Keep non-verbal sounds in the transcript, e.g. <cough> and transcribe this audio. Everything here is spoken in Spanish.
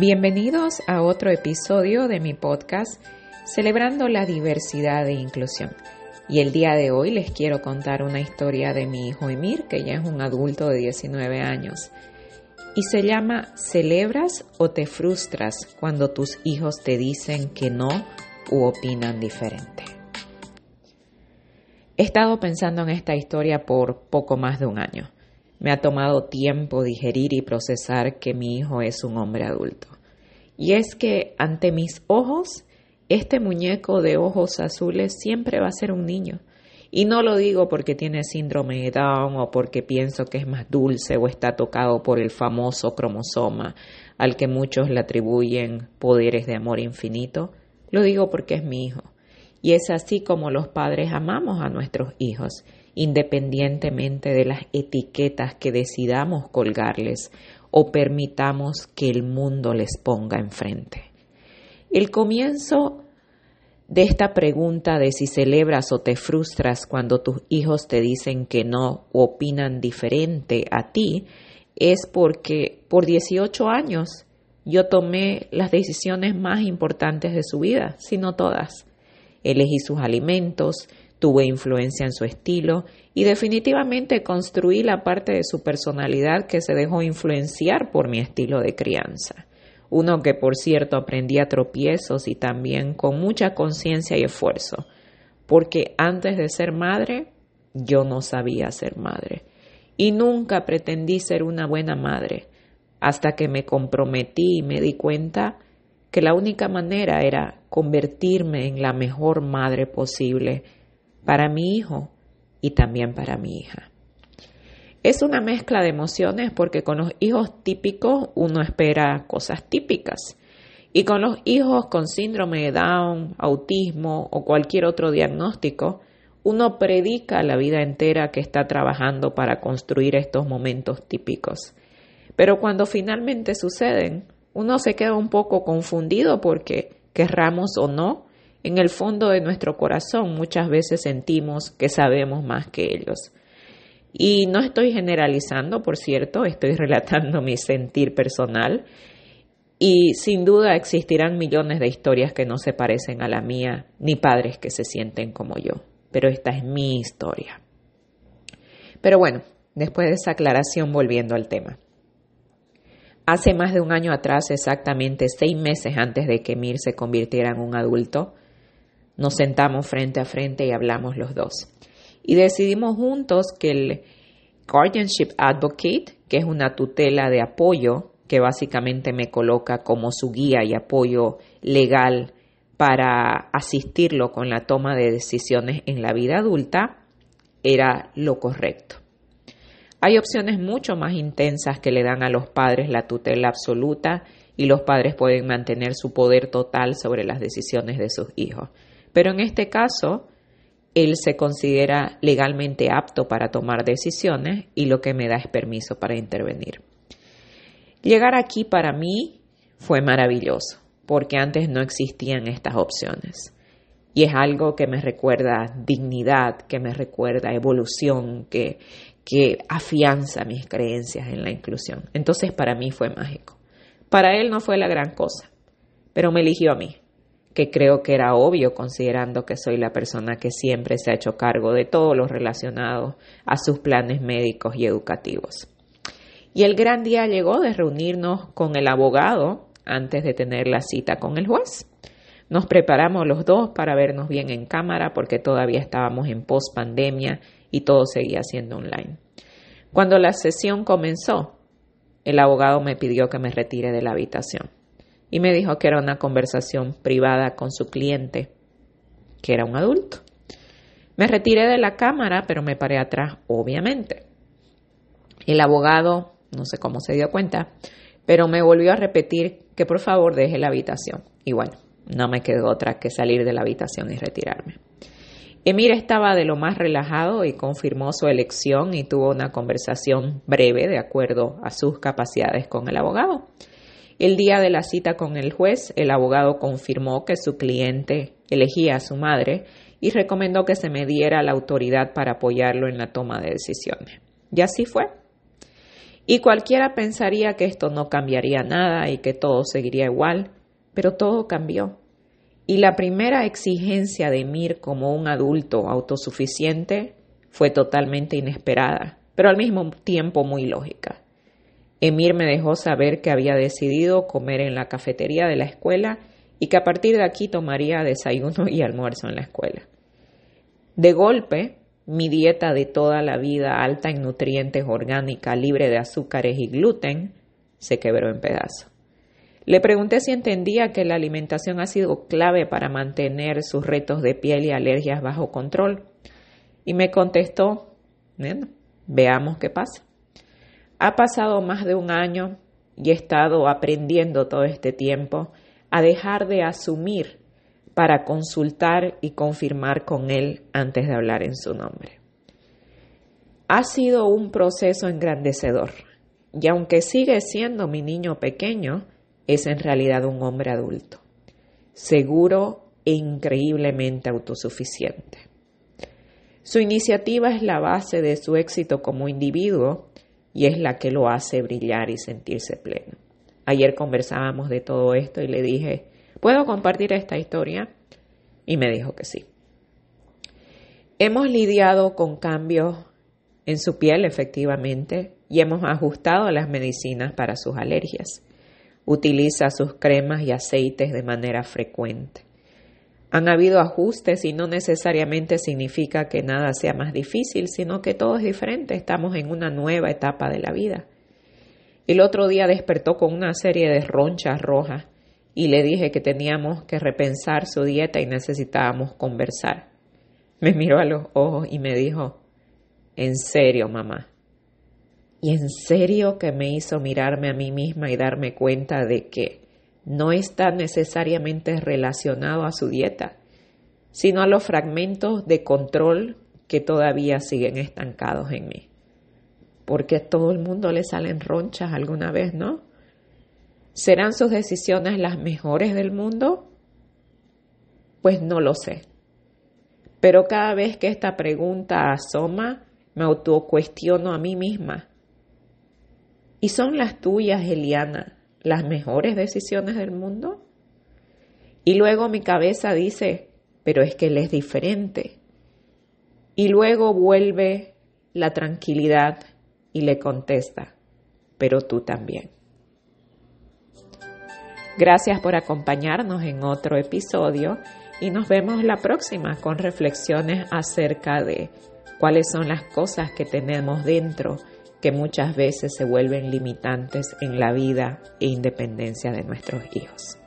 Bienvenidos a otro episodio de mi podcast celebrando la diversidad e inclusión. Y el día de hoy les quiero contar una historia de mi hijo Emir, que ya es un adulto de 19 años. Y se llama ¿Celebras o te frustras cuando tus hijos te dicen que no u opinan diferente? He estado pensando en esta historia por poco más de un año. Me ha tomado tiempo digerir y procesar que mi hijo es un hombre adulto. Y es que ante mis ojos este muñeco de ojos azules siempre va a ser un niño. Y no lo digo porque tiene síndrome de Down o porque pienso que es más dulce o está tocado por el famoso cromosoma al que muchos le atribuyen poderes de amor infinito. Lo digo porque es mi hijo. Y es así como los padres amamos a nuestros hijos, independientemente de las etiquetas que decidamos colgarles o permitamos que el mundo les ponga enfrente. El comienzo de esta pregunta de si celebras o te frustras cuando tus hijos te dicen que no o opinan diferente a ti es porque por 18 años yo tomé las decisiones más importantes de su vida, si no todas. Elegí sus alimentos, tuve influencia en su estilo y definitivamente construí la parte de su personalidad que se dejó influenciar por mi estilo de crianza. Uno que por cierto aprendí a tropiezos y también con mucha conciencia y esfuerzo, porque antes de ser madre yo no sabía ser madre y nunca pretendí ser una buena madre hasta que me comprometí y me di cuenta que la única manera era convertirme en la mejor madre posible para mi hijo y también para mi hija. Es una mezcla de emociones porque con los hijos típicos uno espera cosas típicas y con los hijos con síndrome de Down, autismo o cualquier otro diagnóstico, uno predica la vida entera que está trabajando para construir estos momentos típicos. Pero cuando finalmente suceden, uno se queda un poco confundido porque, querramos o no, en el fondo de nuestro corazón muchas veces sentimos que sabemos más que ellos. Y no estoy generalizando, por cierto, estoy <laughs> relatando mi sentir personal. Y sin duda existirán millones de historias que no se parecen a la mía, ni padres que se sienten como yo. Pero esta es mi historia. Pero bueno, después de esa aclaración, volviendo al tema. Hace más de un año atrás, exactamente seis meses antes de que Mir se convirtiera en un adulto, nos sentamos frente a frente y hablamos los dos y decidimos juntos que el Guardianship Advocate, que es una tutela de apoyo que básicamente me coloca como su guía y apoyo legal para asistirlo con la toma de decisiones en la vida adulta, era lo correcto. Hay opciones mucho más intensas que le dan a los padres la tutela absoluta y los padres pueden mantener su poder total sobre las decisiones de sus hijos. Pero en este caso, él se considera legalmente apto para tomar decisiones y lo que me da es permiso para intervenir. Llegar aquí para mí fue maravilloso, porque antes no existían estas opciones. Y es algo que me recuerda dignidad, que me recuerda evolución, que, que afianza mis creencias en la inclusión. Entonces para mí fue mágico. Para él no fue la gran cosa, pero me eligió a mí que creo que era obvio considerando que soy la persona que siempre se ha hecho cargo de todo lo relacionado a sus planes médicos y educativos. Y el gran día llegó de reunirnos con el abogado antes de tener la cita con el juez. Nos preparamos los dos para vernos bien en cámara porque todavía estábamos en post pandemia y todo seguía siendo online. Cuando la sesión comenzó, el abogado me pidió que me retire de la habitación y me dijo que era una conversación privada con su cliente, que era un adulto. Me retiré de la cámara, pero me paré atrás, obviamente. El abogado, no sé cómo se dio cuenta, pero me volvió a repetir que por favor deje la habitación. Y bueno, no me quedó otra que salir de la habitación y retirarme. Emir estaba de lo más relajado y confirmó su elección y tuvo una conversación breve de acuerdo a sus capacidades con el abogado. El día de la cita con el juez, el abogado confirmó que su cliente elegía a su madre y recomendó que se me diera la autoridad para apoyarlo en la toma de decisiones. Y así fue. Y cualquiera pensaría que esto no cambiaría nada y que todo seguiría igual, pero todo cambió. Y la primera exigencia de Mir como un adulto autosuficiente fue totalmente inesperada, pero al mismo tiempo muy lógica. Emir me dejó saber que había decidido comer en la cafetería de la escuela y que a partir de aquí tomaría desayuno y almuerzo en la escuela. De golpe, mi dieta de toda la vida alta en nutrientes orgánica, libre de azúcares y gluten, se quebró en pedazos. Le pregunté si entendía que la alimentación ha sido clave para mantener sus retos de piel y alergias bajo control. Y me contestó, veamos qué pasa. Ha pasado más de un año y he estado aprendiendo todo este tiempo a dejar de asumir para consultar y confirmar con Él antes de hablar en su nombre. Ha sido un proceso engrandecedor y aunque sigue siendo mi niño pequeño, es en realidad un hombre adulto, seguro e increíblemente autosuficiente. Su iniciativa es la base de su éxito como individuo y es la que lo hace brillar y sentirse pleno. Ayer conversábamos de todo esto y le dije, ¿puedo compartir esta historia? Y me dijo que sí. Hemos lidiado con cambios en su piel efectivamente y hemos ajustado las medicinas para sus alergias. Utiliza sus cremas y aceites de manera frecuente. Han habido ajustes y no necesariamente significa que nada sea más difícil, sino que todo es diferente. Estamos en una nueva etapa de la vida. El otro día despertó con una serie de ronchas rojas y le dije que teníamos que repensar su dieta y necesitábamos conversar. Me miró a los ojos y me dijo, en serio, mamá. Y en serio que me hizo mirarme a mí misma y darme cuenta de que no está necesariamente relacionado a su dieta, sino a los fragmentos de control que todavía siguen estancados en mí porque a todo el mundo le salen ronchas alguna vez, ¿no? ¿Serán sus decisiones las mejores del mundo? Pues no lo sé. Pero cada vez que esta pregunta asoma, me autocuestiono a mí misma. ¿Y son las tuyas, Eliana, las mejores decisiones del mundo? Y luego mi cabeza dice, pero es que él es diferente. Y luego vuelve la tranquilidad y le contesta, pero tú también. Gracias por acompañarnos en otro episodio y nos vemos la próxima con reflexiones acerca de cuáles son las cosas que tenemos dentro que muchas veces se vuelven limitantes en la vida e independencia de nuestros hijos.